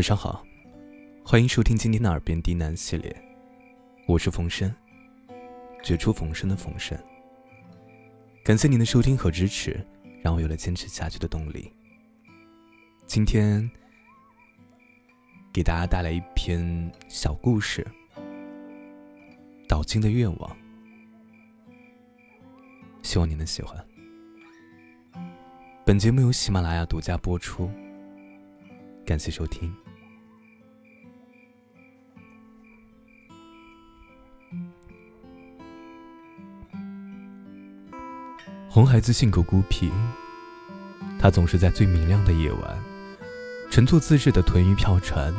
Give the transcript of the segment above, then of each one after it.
晚上好，欢迎收听今天的耳边低喃系列，我是冯生，绝处逢生的冯生。感谢您的收听和支持，让我有了坚持下去的动力。今天给大家带来一篇小故事，《导经的愿望》，希望你能喜欢。本节目由喜马拉雅独家播出。感谢收听。红孩子性格孤僻，他总是在最明亮的夜晚，乘坐自制的豚鱼票船，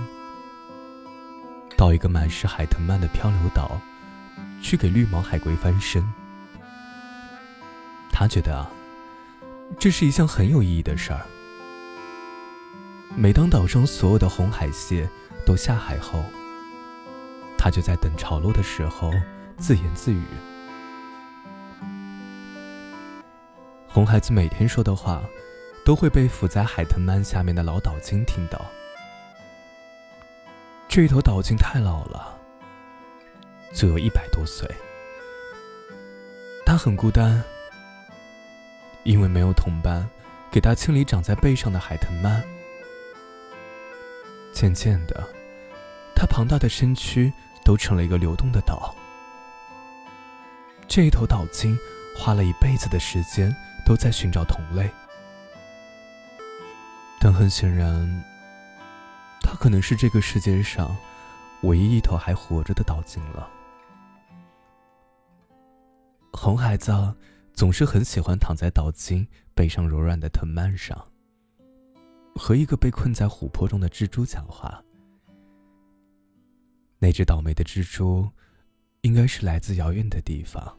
到一个满是海藤蔓的漂流岛，去给绿毛海龟翻身。他觉得啊，这是一项很有意义的事儿。每当岛上所有的红海蟹都下海后，他就在等潮落的时候自言自语。红孩子每天说的话，都会被伏在海藤蔓下面的老岛鲸听到。这一头岛鲸太老了，就有一百多岁。他很孤单，因为没有同伴给他清理长在背上的海藤蔓。渐渐的，它庞大的身躯都成了一个流动的岛。这一头岛鲸花了一辈子的时间都在寻找同类，但很显然，它可能是这个世界上唯一一头还活着的岛鲸了。红孩子总是很喜欢躺在岛鲸背上柔软的藤蔓上。和一个被困在琥珀中的蜘蛛讲话。那只倒霉的蜘蛛，应该是来自遥远的地方。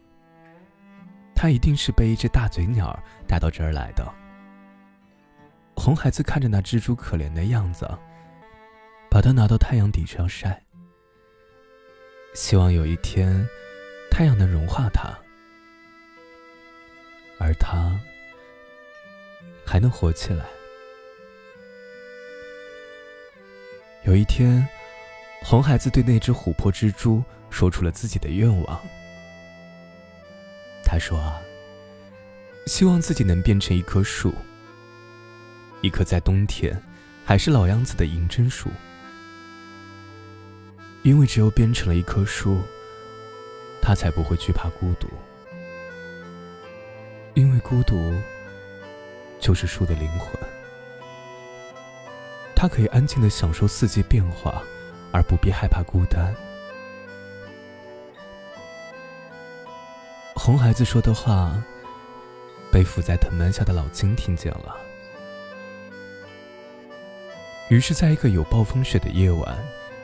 它一定是被一只大嘴鸟带到这儿来的。红孩子看着那蜘蛛可怜的样子，把它拿到太阳底上晒，希望有一天，太阳能融化它，而它还能活起来。有一天，红孩子对那只琥珀蜘蛛说出了自己的愿望。他说：“啊，希望自己能变成一棵树，一棵在冬天还是老样子的银针树。因为只有变成了一棵树，他才不会惧怕孤独。因为孤独就是树的灵魂。”他可以安静的享受四季变化，而不必害怕孤单。红孩子说的话，被伏在藤蔓下的老金听见了。于是，在一个有暴风雪的夜晚，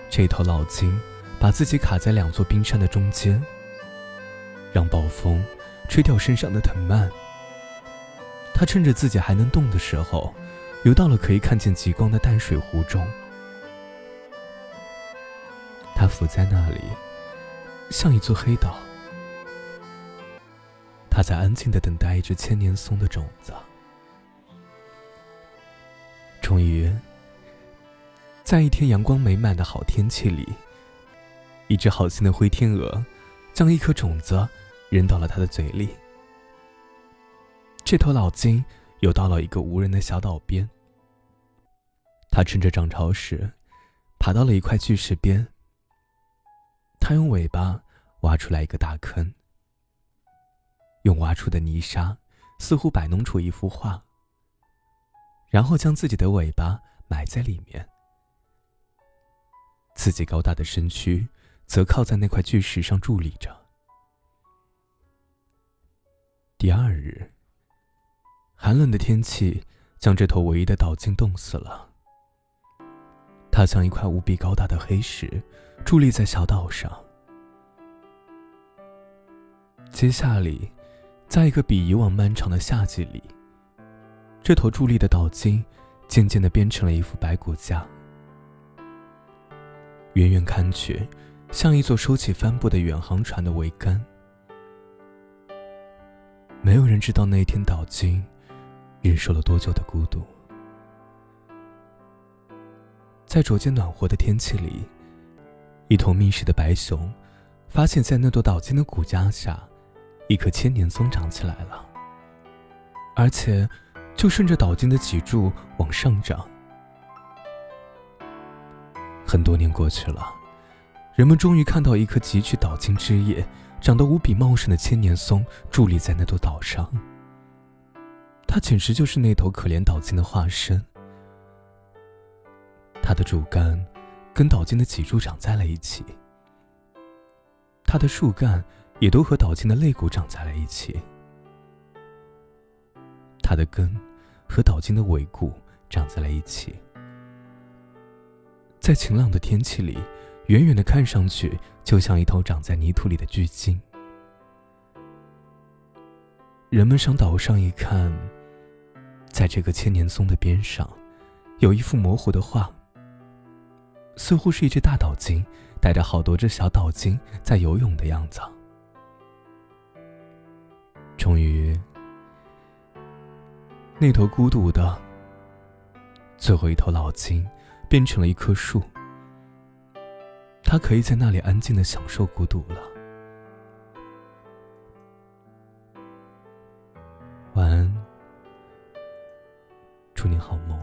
这头老金把自己卡在两座冰山的中间，让暴风吹掉身上的藤蔓。他趁着自己还能动的时候。游到了可以看见极光的淡水湖中，他伏在那里，像一座黑岛。他在安静的等待一只千年松的种子。终于，在一天阳光美满的好天气里，一只好心的灰天鹅将一颗种子扔到了他的嘴里。这头老鲸。游到了一个无人的小岛边，他趁着涨潮时，爬到了一块巨石边。他用尾巴挖出来一个大坑，用挖出的泥沙似乎摆弄出一幅画，然后将自己的尾巴埋在里面，自己高大的身躯则靠在那块巨石上伫立着。第二日。寒冷的天气将这头唯一的岛鲸冻死了。它像一块无比高大的黑石，伫立在小岛上。接下来，在一个比以往漫长的夏季里，这头伫立的岛鲸渐渐的变成了一副白骨架。远远看去，像一座收起帆布的远航船的桅杆。没有人知道那一天岛鲸。忍受了多久的孤独？在逐渐暖和的天气里，一头觅食的白熊发现，在那座倒茎的骨架下，一棵千年松长起来了，而且就顺着倒茎的脊柱往上长。很多年过去了，人们终于看到一棵汲取倒茎枝叶、长得无比茂盛的千年松伫立在那座岛上。它简直就是那头可怜倒茎的化身。它的主干跟倒茎的脊柱长在了一起，它的树干也都和岛鲸的肋骨长在了一起，它的根和岛鲸的尾骨长在了一起。在晴朗的天气里，远远的看上去就像一头长在泥土里的巨鲸。人们上岛上一看，在这个千年松的边上，有一幅模糊的画，似乎是一只大岛鲸带着好多只小岛鲸在游泳的样子。终于，那头孤独的最后一头老鲸。变成了一棵树，他可以在那里安静的享受孤独了。晚安，祝你好梦。